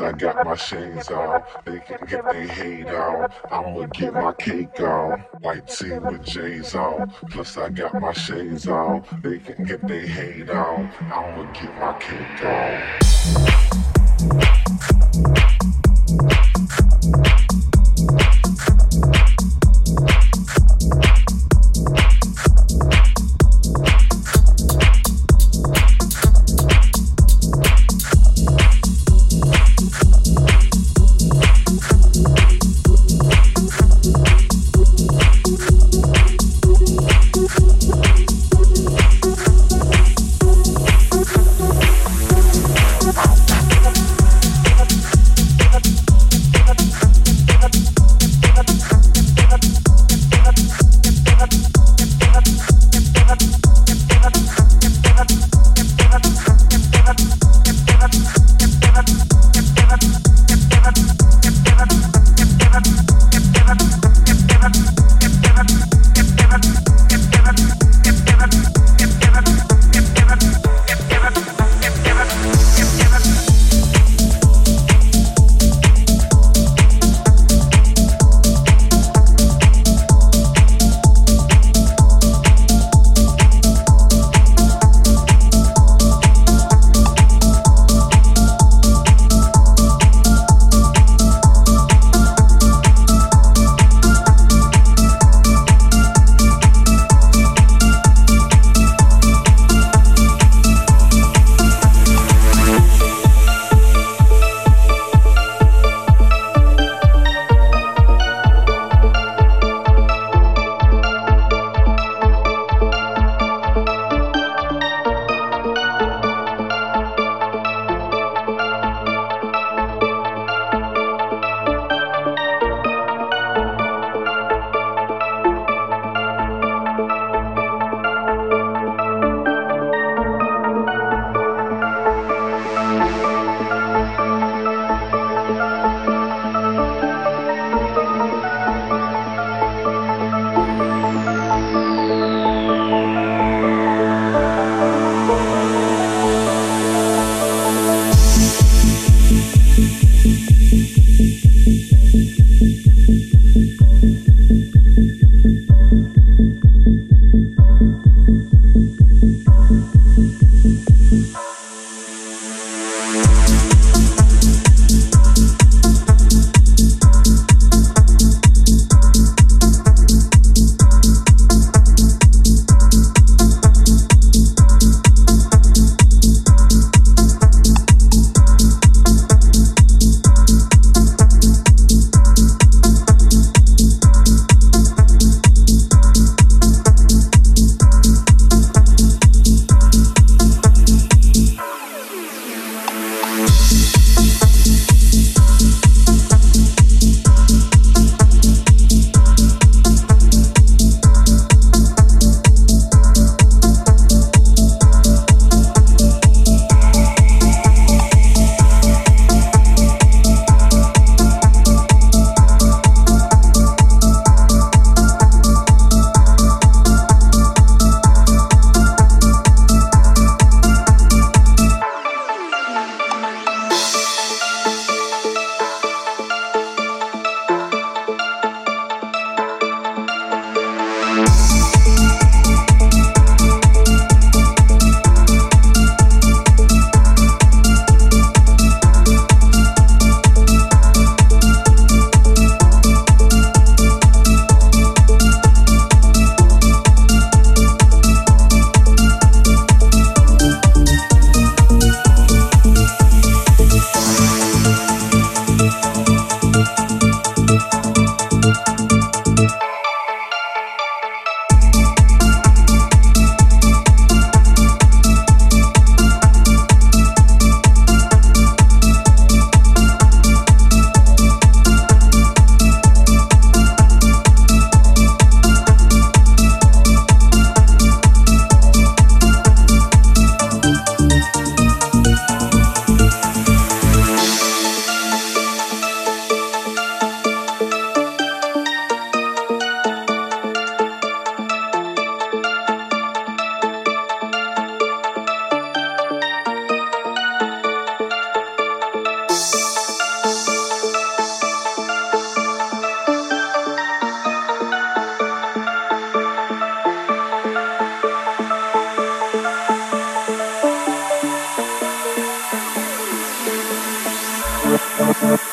I got my shades off. They can get their hate out. I'ma get my cake on. White tee with J's on. Plus I got my shades on. They can get their hate out. I'ma get my cake on.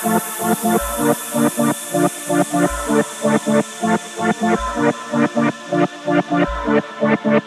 Thank you.